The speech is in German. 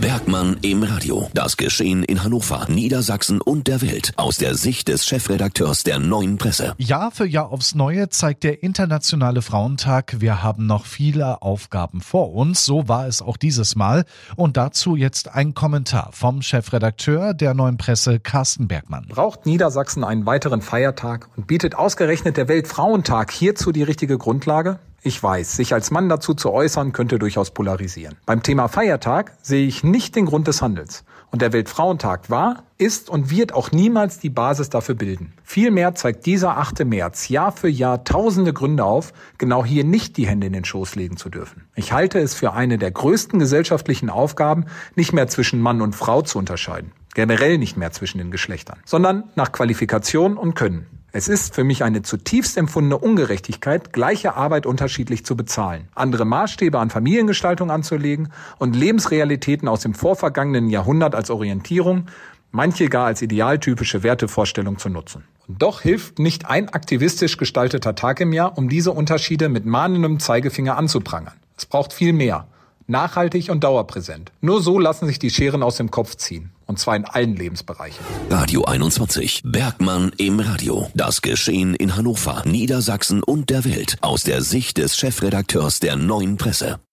Bergmann im Radio. Das Geschehen in Hannover, Niedersachsen und der Welt aus der Sicht des Chefredakteurs der Neuen Presse. Jahr für Jahr aufs Neue zeigt der Internationale Frauentag, wir haben noch viele Aufgaben vor uns. So war es auch dieses Mal. Und dazu jetzt ein Kommentar vom Chefredakteur der Neuen Presse, Carsten Bergmann. Braucht Niedersachsen einen weiteren Feiertag und bietet ausgerechnet der Weltfrauentag hierzu die richtige Grundlage? Ich weiß, sich als Mann dazu zu äußern, könnte durchaus polarisieren. Beim Thema Feiertag sehe ich nicht den Grund des Handels. Und der Weltfrauentag war, ist und wird auch niemals die Basis dafür bilden. Vielmehr zeigt dieser 8. März Jahr für Jahr tausende Gründe auf, genau hier nicht die Hände in den Schoß legen zu dürfen. Ich halte es für eine der größten gesellschaftlichen Aufgaben, nicht mehr zwischen Mann und Frau zu unterscheiden. Generell nicht mehr zwischen den Geschlechtern, sondern nach Qualifikation und Können. Es ist für mich eine zutiefst empfundene Ungerechtigkeit, gleiche Arbeit unterschiedlich zu bezahlen, andere Maßstäbe an Familiengestaltung anzulegen und Lebensrealitäten aus dem vorvergangenen Jahrhundert als Orientierung, manche gar als idealtypische Wertevorstellung zu nutzen. Und doch hilft nicht ein aktivistisch gestalteter Tag im Jahr, um diese Unterschiede mit mahnendem Zeigefinger anzuprangern. Es braucht viel mehr nachhaltig und dauerpräsent. Nur so lassen sich die Scheren aus dem Kopf ziehen. Und zwar in allen Lebensbereichen. Radio 21. Bergmann im Radio. Das Geschehen in Hannover, Niedersachsen und der Welt aus der Sicht des Chefredakteurs der Neuen Presse.